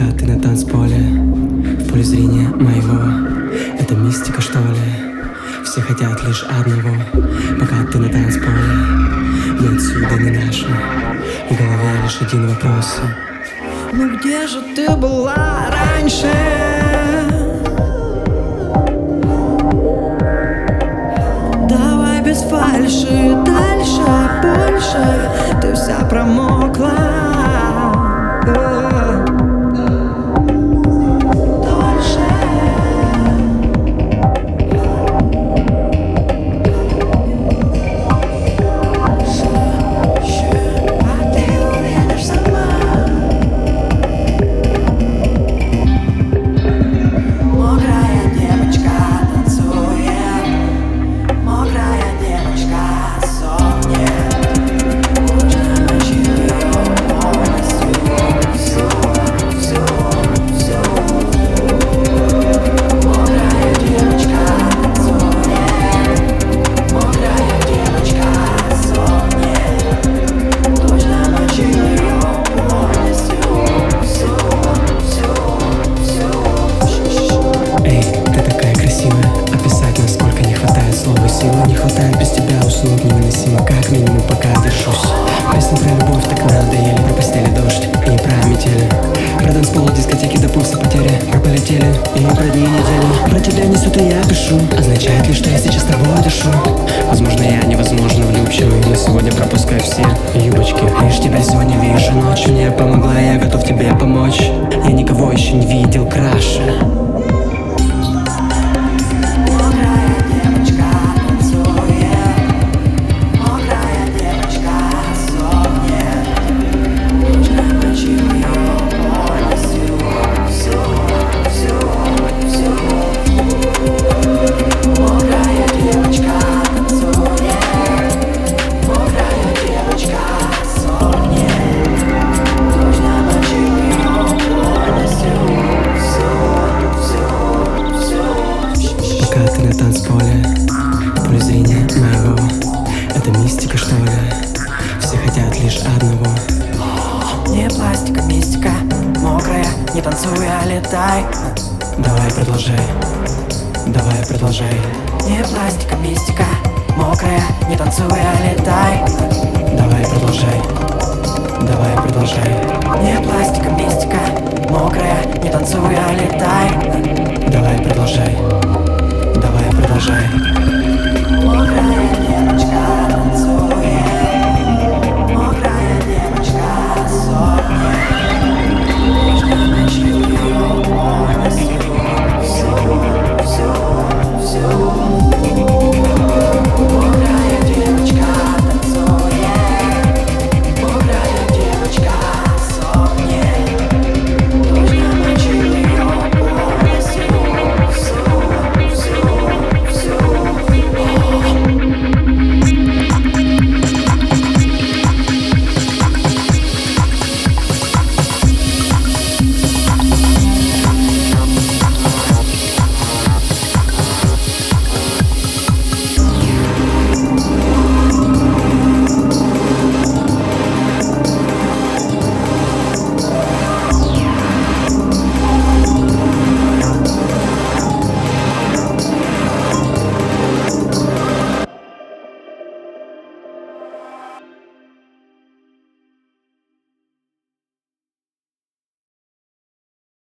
Пока ты на танцполе. В поле зрения моего. Это мистика что ли? Все хотят лишь одного. Пока ты на танцполе. Ни отсюда, ни наша В голове лишь один вопрос. Ну где же ты была раньше? Давай без фальши, дальше, больше. Ты вся промокла тебя уснуть невыносимо Как минимум пока держусь. Песни про любовь так надоели Про постели дождь и про метели. Про танцпол, дискотеки до пульса потери Про полетели и про дни недели. Про тебя несут и я пишу Означает ли, что я сейчас с тобой дышу. Возможно, я невозможно влюбчивый Но сегодня пропускаю все юбочки. Лишь тебя сегодня вижу Ночью мне помогла, я готов тебе помочь. Я никого лишь одного Не пластика, мистика, мокрая, не танцуй, а летай. Давай продолжай. Давай продолжай. Не пластика, мистика, мокрая, не танцуй, а летай. Давай продолжай. Давай продолжай. Не пластика, мистика, мокрая, не танцуй, а летай. Давай продолжай. Давай продолжай